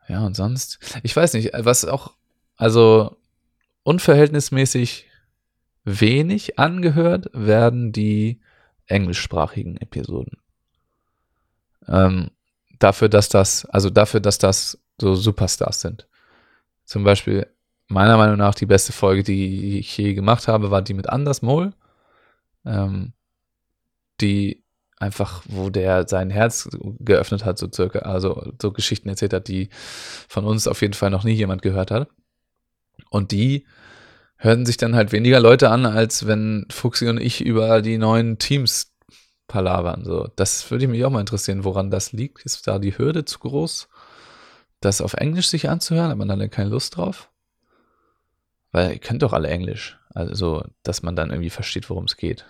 ja, und sonst, ich weiß nicht, was auch, also unverhältnismäßig wenig angehört werden die englischsprachigen Episoden. Ähm, dafür, dass das, also dafür, dass das so Superstars sind. Zum Beispiel, meiner Meinung nach, die beste Folge, die ich je gemacht habe, war die mit Anders Mohl. Ähm, die einfach, wo der sein Herz geöffnet hat, so circa, also so Geschichten erzählt hat, die von uns auf jeden Fall noch nie jemand gehört hat. Und die hörten sich dann halt weniger Leute an, als wenn Fuxi und ich über die neuen Teams palavern. So, das würde mich auch mal interessieren, woran das liegt. Ist da die Hürde zu groß, das auf Englisch sich anzuhören? Hat man dann keine Lust drauf? Weil ihr könnt doch alle Englisch. Also, dass man dann irgendwie versteht, worum es geht.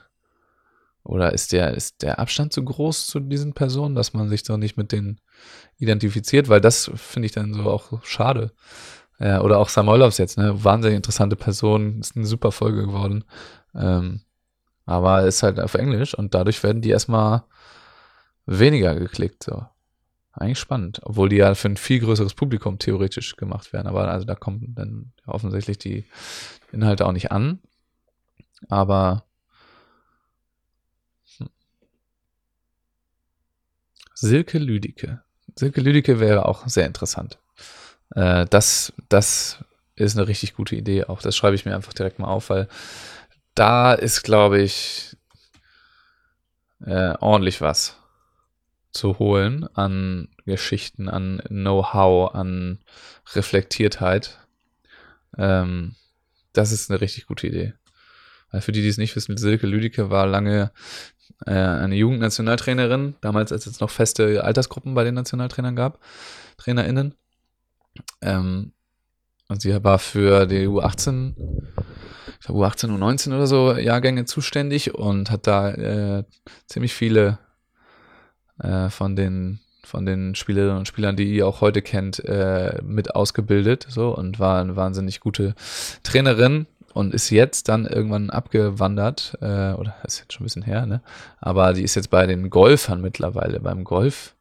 Oder ist der, ist der Abstand zu groß zu diesen Personen, dass man sich doch nicht mit denen identifiziert? Weil das finde ich dann so auch schade. Ja, oder auch Samoilovs jetzt, ne? Wahnsinnig interessante Person, ist eine super Folge geworden. Ähm, aber ist halt auf Englisch und dadurch werden die erstmal weniger geklickt. So. Eigentlich spannend, obwohl die ja für ein viel größeres Publikum theoretisch gemacht werden. Aber also da kommen dann offensichtlich die Inhalte auch nicht an. Aber Silke Lüdicke. Silke Lüdicke wäre auch sehr interessant. Äh, das, das ist eine richtig gute Idee. Auch das schreibe ich mir einfach direkt mal auf, weil da ist, glaube ich, äh, ordentlich was zu holen an Geschichten, an Know-how, an Reflektiertheit. Ähm, das ist eine richtig gute Idee. Für die, die es nicht wissen, Silke Lüdicke war lange äh, eine Jugendnationaltrainerin, damals als es noch feste Altersgruppen bei den Nationaltrainern gab, TrainerInnen. Ähm, und sie war für die U18, ich glaube U18, U19 oder so Jahrgänge zuständig und hat da äh, ziemlich viele äh, von den von den Spielerinnen und Spielern, die ihr auch heute kennt, äh, mit ausgebildet so und war eine wahnsinnig gute Trainerin und ist jetzt dann irgendwann abgewandert, äh, oder ist jetzt schon ein bisschen her, ne? Aber die ist jetzt bei den Golfern mittlerweile, beim Golf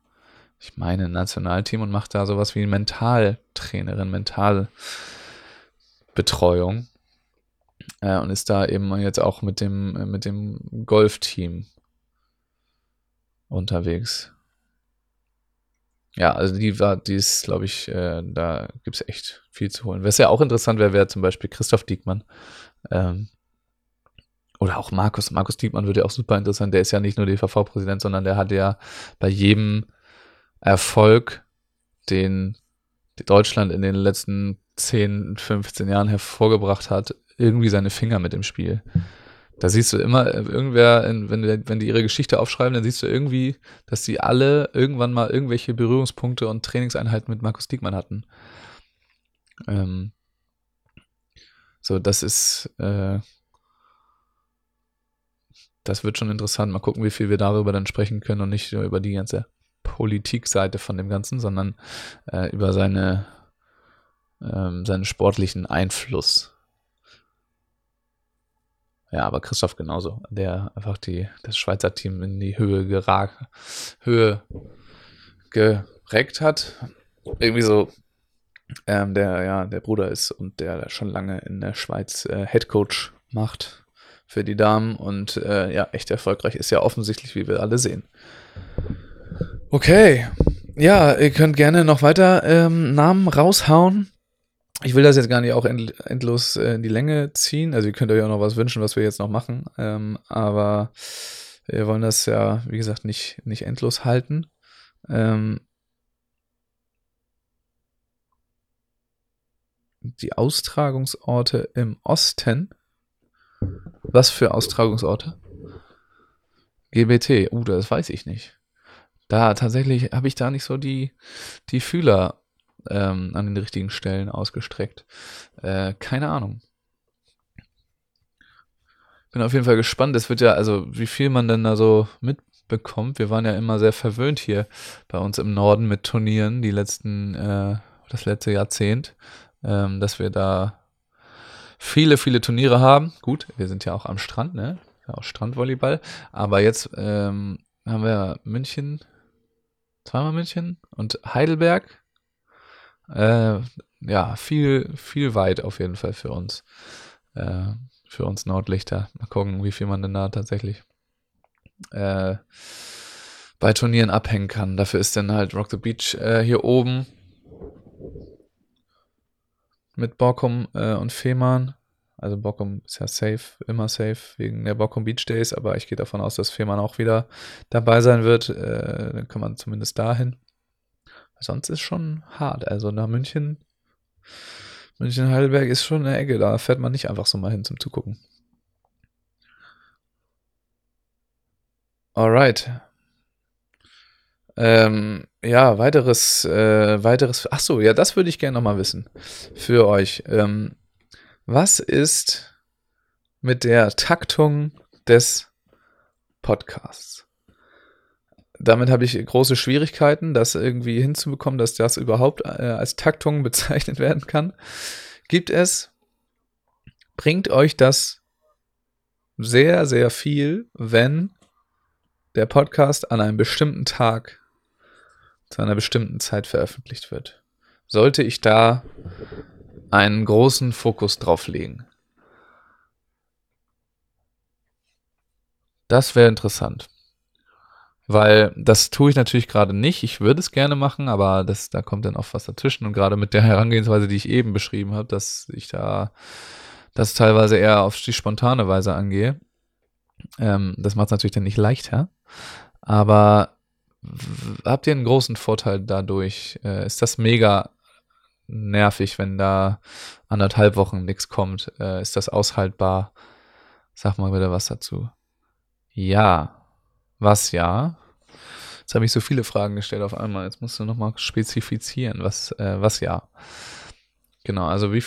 ich meine, Nationalteam und macht da sowas wie Mentaltrainerin, Mentalbetreuung. Äh, und ist da eben jetzt auch mit dem, mit dem Golfteam unterwegs. Ja, also die war, die ist, glaube ich, äh, da gibt es echt viel zu holen. Was ja auch interessant wäre, wäre zum Beispiel Christoph Diekmann. Ähm, oder auch Markus. Markus Diekmann würde ja auch super interessant. Der ist ja nicht nur DVV-Präsident, sondern der hat ja bei jedem Erfolg, den Deutschland in den letzten 10, 15 Jahren hervorgebracht hat, irgendwie seine Finger mit im Spiel. Da siehst du immer, irgendwer, wenn, wenn die ihre Geschichte aufschreiben, dann siehst du irgendwie, dass sie alle irgendwann mal irgendwelche Berührungspunkte und Trainingseinheiten mit Markus Diekmann hatten. Ähm, so, das ist, äh, das wird schon interessant. Mal gucken, wie viel wir darüber dann sprechen können und nicht nur über die ganze Politikseite von dem Ganzen, sondern äh, über seine, ähm, seinen sportlichen Einfluss. Ja, aber Christoph genauso, der einfach die, das Schweizer Team in die Höhe geragt, Höhe gereckt hat. Irgendwie so, ähm, der ja der Bruder ist und der schon lange in der Schweiz äh, Head Coach macht für die Damen und äh, ja, echt erfolgreich ist ja offensichtlich, wie wir alle sehen. Okay. Ja, ihr könnt gerne noch weiter ähm, Namen raushauen. Ich will das jetzt gar nicht auch end endlos äh, in die Länge ziehen. Also ihr könnt euch auch noch was wünschen, was wir jetzt noch machen. Ähm, aber wir wollen das ja, wie gesagt, nicht, nicht endlos halten. Ähm, die Austragungsorte im Osten. Was für Austragungsorte? GBT. Uh, das weiß ich nicht da tatsächlich habe ich da nicht so die, die Fühler ähm, an den richtigen Stellen ausgestreckt. Äh, keine Ahnung. Bin auf jeden Fall gespannt. Es wird ja, also wie viel man denn da so mitbekommt. Wir waren ja immer sehr verwöhnt hier bei uns im Norden mit Turnieren, die letzten, äh, das letzte Jahrzehnt, ähm, dass wir da viele, viele Turniere haben. Gut, wir sind ja auch am Strand, ne? Ja, auch Strandvolleyball. Aber jetzt ähm, haben wir München, zweimal München und Heidelberg. Äh, ja, viel, viel weit auf jeden Fall für uns. Äh, für uns Nordlichter. Mal gucken, wie viel man denn da tatsächlich äh, bei Turnieren abhängen kann. Dafür ist dann halt Rock the Beach äh, hier oben mit Borkum äh, und Fehmarn. Also Borkum ist ja safe, immer safe wegen der Borkum Beach Days, aber ich gehe davon aus, dass Fehmarn auch wieder dabei sein wird. Äh, dann kann man zumindest dahin. Sonst ist schon hart. Also nach München, München-Heidelberg ist schon eine Ecke. Da fährt man nicht einfach so mal hin zum Zugucken. Alright. Ähm, ja, weiteres, äh, weiteres. Ach so, ja, das würde ich gerne noch mal wissen für euch. Ähm, was ist mit der Taktung des Podcasts? Damit habe ich große Schwierigkeiten, das irgendwie hinzubekommen, dass das überhaupt äh, als Taktung bezeichnet werden kann. Gibt es? Bringt euch das sehr, sehr viel, wenn der Podcast an einem bestimmten Tag zu einer bestimmten Zeit veröffentlicht wird. Sollte ich da einen großen Fokus drauf legen? Das wäre interessant. Weil das tue ich natürlich gerade nicht. Ich würde es gerne machen, aber das, da kommt dann oft was dazwischen. Und gerade mit der Herangehensweise, die ich eben beschrieben habe, dass ich da das teilweise eher auf die spontane Weise angehe, ähm, das macht es natürlich dann nicht leichter. Aber habt ihr einen großen Vorteil dadurch? Äh, ist das mega nervig, wenn da anderthalb Wochen nichts kommt? Äh, ist das aushaltbar? Sag mal wieder was dazu. Ja. Was ja? Jetzt habe ich so viele Fragen gestellt auf einmal. Jetzt musst du nochmal spezifizieren, was, äh, was ja. Genau, also wie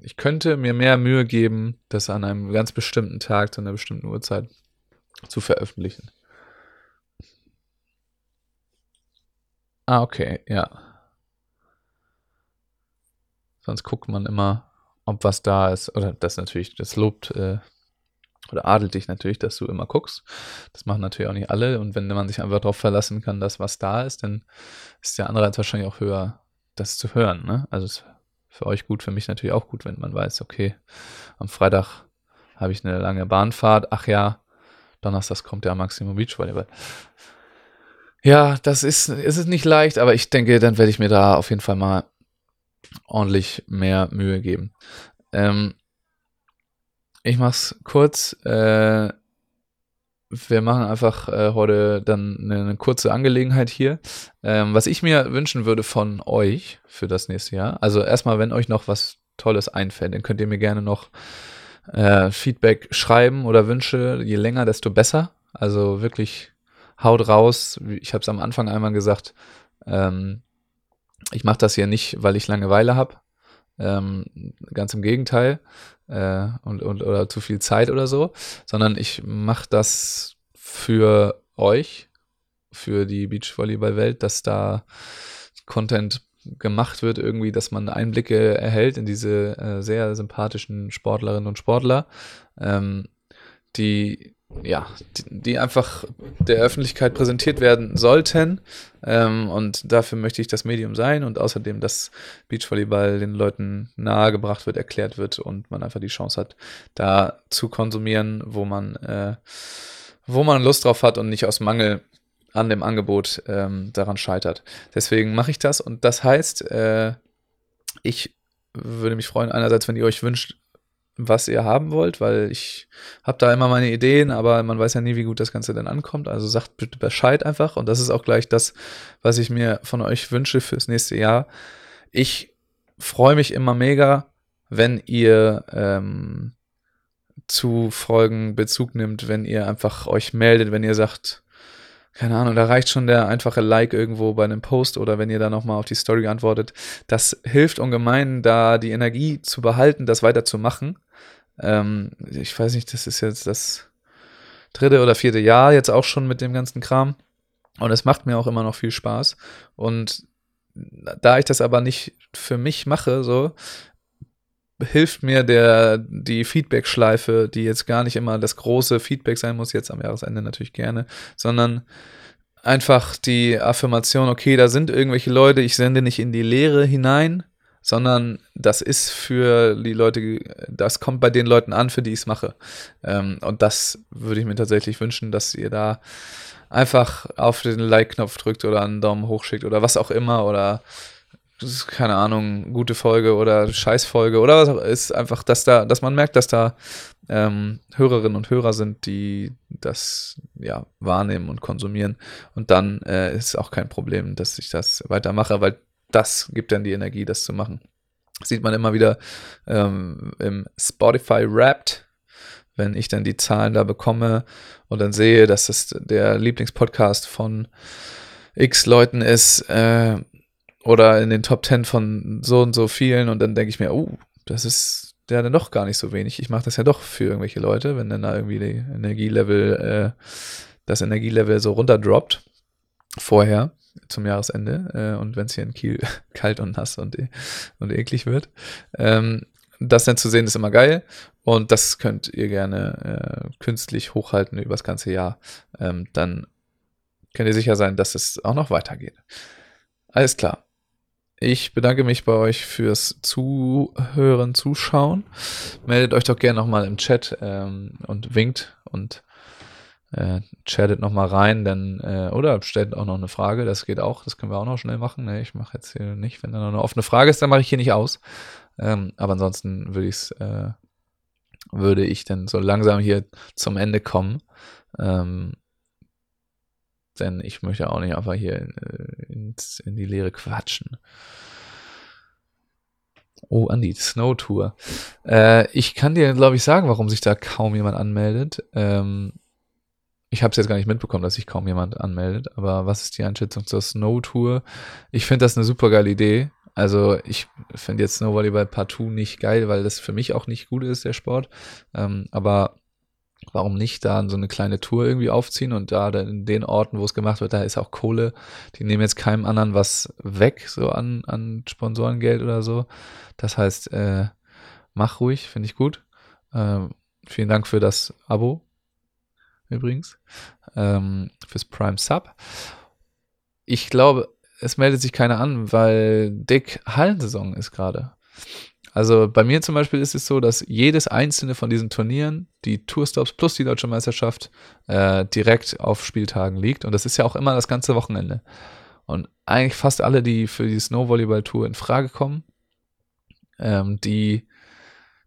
ich könnte mir mehr Mühe geben, das an einem ganz bestimmten Tag zu einer bestimmten Uhrzeit zu veröffentlichen. Ah, okay, ja. Sonst guckt man immer, ob was da ist. Oder das natürlich, das lobt äh, oder adelt dich natürlich, dass du immer guckst. Das machen natürlich auch nicht alle. Und wenn man sich einfach darauf verlassen kann, dass was da ist, dann ist der Anreiz wahrscheinlich auch höher, das zu hören. Ne? Also ist für euch gut, für mich natürlich auch gut, wenn man weiß, okay, am Freitag habe ich eine lange Bahnfahrt. Ach ja, Donnerstag kommt der Maximum Beach Volleyball. Ja, das ist, ist es nicht leicht, aber ich denke, dann werde ich mir da auf jeden Fall mal ordentlich mehr Mühe geben. Ähm, ich mach's kurz. Äh, wir machen einfach äh, heute dann eine, eine, kurze Angelegenheit hier. Ähm, was ich mir wünschen würde von euch für das nächste Jahr. Also erstmal, wenn euch noch was Tolles einfällt, dann könnt ihr mir gerne noch äh, Feedback schreiben oder Wünsche. Je länger, desto besser. Also wirklich haut raus. Ich habe es am Anfang einmal gesagt, ähm, ich mache das hier nicht, weil ich Langeweile habe. Ähm, ganz im Gegenteil. Äh, und, und, oder zu viel Zeit oder so, sondern ich mache das für euch, für die Beachvolleyball-Welt, dass da Content gemacht wird, irgendwie, dass man Einblicke erhält in diese äh, sehr sympathischen Sportlerinnen und Sportler, ähm, die ja, die, die, einfach der Öffentlichkeit präsentiert werden sollten. Ähm, und dafür möchte ich das Medium sein und außerdem, dass Beachvolleyball den Leuten nahegebracht wird, erklärt wird und man einfach die Chance hat, da zu konsumieren, wo man, äh, wo man Lust drauf hat und nicht aus Mangel an dem Angebot ähm, daran scheitert. Deswegen mache ich das und das heißt, äh, ich würde mich freuen, einerseits, wenn ihr euch wünscht, was ihr haben wollt, weil ich habe da immer meine Ideen, aber man weiß ja nie, wie gut das Ganze dann ankommt. Also sagt bitte Bescheid einfach. Und das ist auch gleich das, was ich mir von euch wünsche fürs nächste Jahr. Ich freue mich immer mega, wenn ihr ähm, zu Folgen Bezug nimmt, wenn ihr einfach euch meldet, wenn ihr sagt, keine Ahnung, da reicht schon der einfache Like irgendwo bei einem Post oder wenn ihr da nochmal auf die Story antwortet. Das hilft ungemein, da die Energie zu behalten, das weiterzumachen. Ähm, ich weiß nicht, das ist jetzt das dritte oder vierte Jahr jetzt auch schon mit dem ganzen Kram. Und es macht mir auch immer noch viel Spaß. Und da ich das aber nicht für mich mache, so, hilft mir der, die Feedback-Schleife, die jetzt gar nicht immer das große Feedback sein muss, jetzt am Jahresende natürlich gerne, sondern einfach die Affirmation, okay, da sind irgendwelche Leute, ich sende nicht in die Leere hinein, sondern das ist für die Leute, das kommt bei den Leuten an, für die ich es mache. Ähm, und das würde ich mir tatsächlich wünschen, dass ihr da einfach auf den Like-Knopf drückt oder einen Daumen hoch schickt oder was auch immer oder keine Ahnung, gute Folge oder Scheißfolge oder was auch ist einfach, dass da, dass man merkt, dass da ähm, Hörerinnen und Hörer sind, die das ja wahrnehmen und konsumieren. Und dann äh, ist auch kein Problem, dass ich das weitermache, weil das gibt dann die Energie, das zu machen. Das sieht man immer wieder ähm, im Spotify Wrapped, wenn ich dann die Zahlen da bekomme und dann sehe, dass es der Lieblingspodcast von X Leuten ist äh, oder in den Top 10 von so und so vielen und dann denke ich mir, oh, das ist ja dann doch gar nicht so wenig. Ich mache das ja doch für irgendwelche Leute, wenn dann da irgendwie die Energielevel, äh, das Energielevel so runterdroppt vorher zum Jahresende äh, und wenn es hier in Kiel kalt und nass und, e und eklig wird. Ähm, das dann zu sehen ist immer geil und das könnt ihr gerne äh, künstlich hochhalten über das ganze Jahr. Ähm, dann könnt ihr sicher sein, dass es auch noch weitergeht. Alles klar. Ich bedanke mich bei euch fürs Zuhören, Zuschauen. Meldet euch doch gerne nochmal im Chat ähm, und winkt und äh, chattet nochmal rein, denn, äh, oder stellt auch noch eine Frage, das geht auch, das können wir auch noch schnell machen. Ne, ich mache jetzt hier nicht, wenn da noch eine offene Frage ist, dann mache ich hier nicht aus. Ähm, aber ansonsten würde ich äh, würde ich dann so langsam hier zum Ende kommen. Ähm, denn ich möchte auch nicht einfach hier äh, ins, in die Leere quatschen. Oh, Andi, Snow Tour. Äh, ich kann dir, glaube ich, sagen, warum sich da kaum jemand anmeldet. Ähm, ich habe es jetzt gar nicht mitbekommen, dass sich kaum jemand anmeldet, aber was ist die Einschätzung zur Snow Tour? Ich finde das eine super geile Idee. Also ich finde jetzt Snowvolleyball partout nicht geil, weil das für mich auch nicht gut ist, der Sport. Ähm, aber warum nicht da so eine kleine Tour irgendwie aufziehen und da in den Orten, wo es gemacht wird, da ist auch Kohle. Die nehmen jetzt keinem anderen was weg, so an, an Sponsorengeld oder so. Das heißt, äh, mach ruhig, finde ich gut. Ähm, vielen Dank für das Abo übrigens, ähm, fürs Prime Sub. Ich glaube, es meldet sich keiner an, weil dick Hallensaison ist gerade. Also bei mir zum Beispiel ist es so, dass jedes einzelne von diesen Turnieren, die Tourstops plus die Deutsche Meisterschaft, äh, direkt auf Spieltagen liegt. Und das ist ja auch immer das ganze Wochenende. Und eigentlich fast alle, die für die Snowvolleyball-Tour in Frage kommen, ähm, die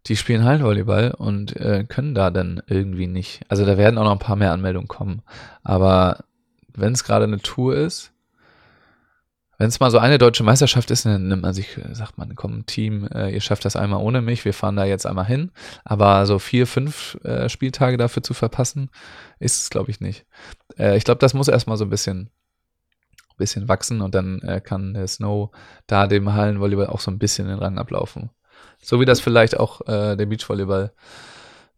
die spielen Hallenvolleyball und äh, können da dann irgendwie nicht. Also da werden auch noch ein paar mehr Anmeldungen kommen. Aber wenn es gerade eine Tour ist, wenn es mal so eine deutsche Meisterschaft ist, dann nimmt man sich, sagt man, komm, Team, äh, ihr schafft das einmal ohne mich, wir fahren da jetzt einmal hin. Aber so vier, fünf äh, Spieltage dafür zu verpassen, ist es, glaube ich, nicht. Äh, ich glaube, das muss erstmal so ein bisschen, bisschen wachsen und dann äh, kann der Snow da dem Hallenvolleyball auch so ein bisschen den Rang ablaufen. So wie das vielleicht auch äh, der Beachvolleyball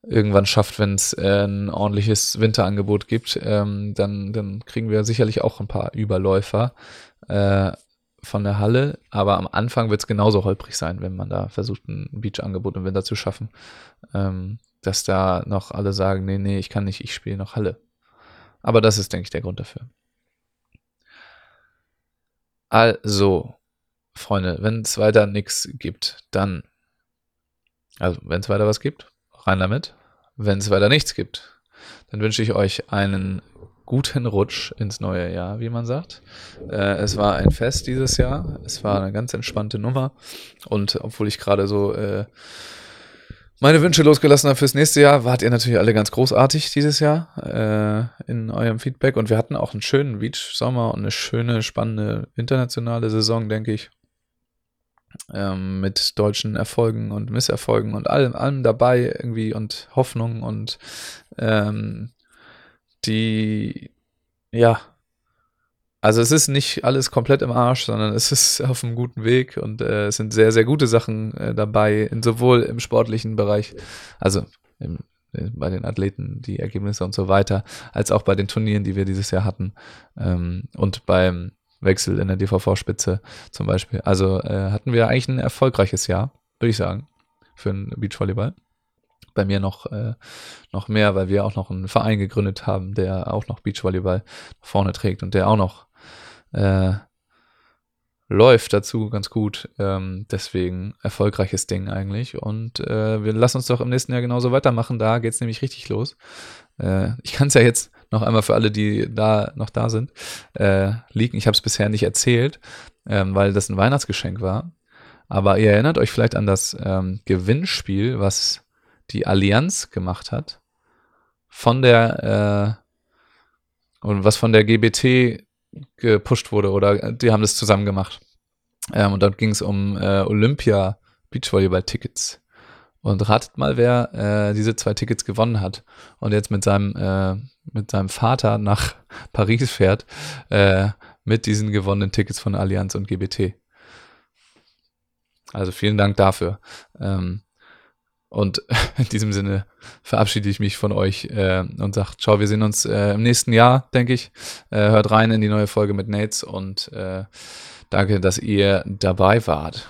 irgendwann schafft, wenn es äh, ein ordentliches Winterangebot gibt, ähm, dann, dann kriegen wir sicherlich auch ein paar Überläufer äh, von der Halle. Aber am Anfang wird es genauso holprig sein, wenn man da versucht, ein Beachangebot im Winter zu schaffen. Ähm, dass da noch alle sagen, nee, nee, ich kann nicht, ich spiele noch Halle. Aber das ist, denke ich, der Grund dafür. Also, Freunde, wenn es weiter nichts gibt, dann also, wenn es weiter was gibt, rein damit. Wenn es weiter nichts gibt, dann wünsche ich euch einen guten Rutsch ins neue Jahr, wie man sagt. Äh, es war ein Fest dieses Jahr. Es war eine ganz entspannte Nummer. Und obwohl ich gerade so äh, meine Wünsche losgelassen habe fürs nächste Jahr, wart ihr natürlich alle ganz großartig dieses Jahr äh, in eurem Feedback. Und wir hatten auch einen schönen Beach-Sommer und eine schöne, spannende internationale Saison, denke ich ähm, mit deutschen Erfolgen und Misserfolgen und allem, allem dabei irgendwie und Hoffnung und ähm, die, ja, also es ist nicht alles komplett im Arsch, sondern es ist auf einem guten Weg und äh, es sind sehr, sehr gute Sachen äh, dabei, in, sowohl im sportlichen Bereich, also im, bei den Athleten, die Ergebnisse und so weiter, als auch bei den Turnieren, die wir dieses Jahr hatten ähm, und beim Wechsel in der DVV-Spitze zum Beispiel. Also äh, hatten wir eigentlich ein erfolgreiches Jahr, würde ich sagen. für den Beachvolleyball. Bei mir noch, äh, noch mehr, weil wir auch noch einen Verein gegründet haben, der auch noch Beachvolleyball vorne trägt und der auch noch äh, läuft dazu ganz gut. Ähm, deswegen erfolgreiches Ding eigentlich. Und äh, wir lassen uns doch im nächsten Jahr genauso weitermachen. Da geht's nämlich richtig los. Äh, ich kann es ja jetzt noch einmal für alle, die da noch da sind, äh, liegen. Ich habe es bisher nicht erzählt, ähm, weil das ein Weihnachtsgeschenk war. Aber ihr erinnert euch vielleicht an das ähm, Gewinnspiel, was die Allianz gemacht hat. Von der äh, und was von der GBT gepusht wurde oder die haben das zusammen gemacht. Ähm, und dann ging es um äh, Olympia Beachvolleyball-Tickets. Und ratet mal, wer äh, diese zwei Tickets gewonnen hat und jetzt mit seinem, äh, mit seinem Vater nach Paris fährt äh, mit diesen gewonnenen Tickets von Allianz und GBT. Also vielen Dank dafür. Ähm, und in diesem Sinne verabschiede ich mich von euch äh, und sage, ciao, wir sehen uns äh, im nächsten Jahr, denke ich. Äh, hört rein in die neue Folge mit Nates und äh, danke, dass ihr dabei wart.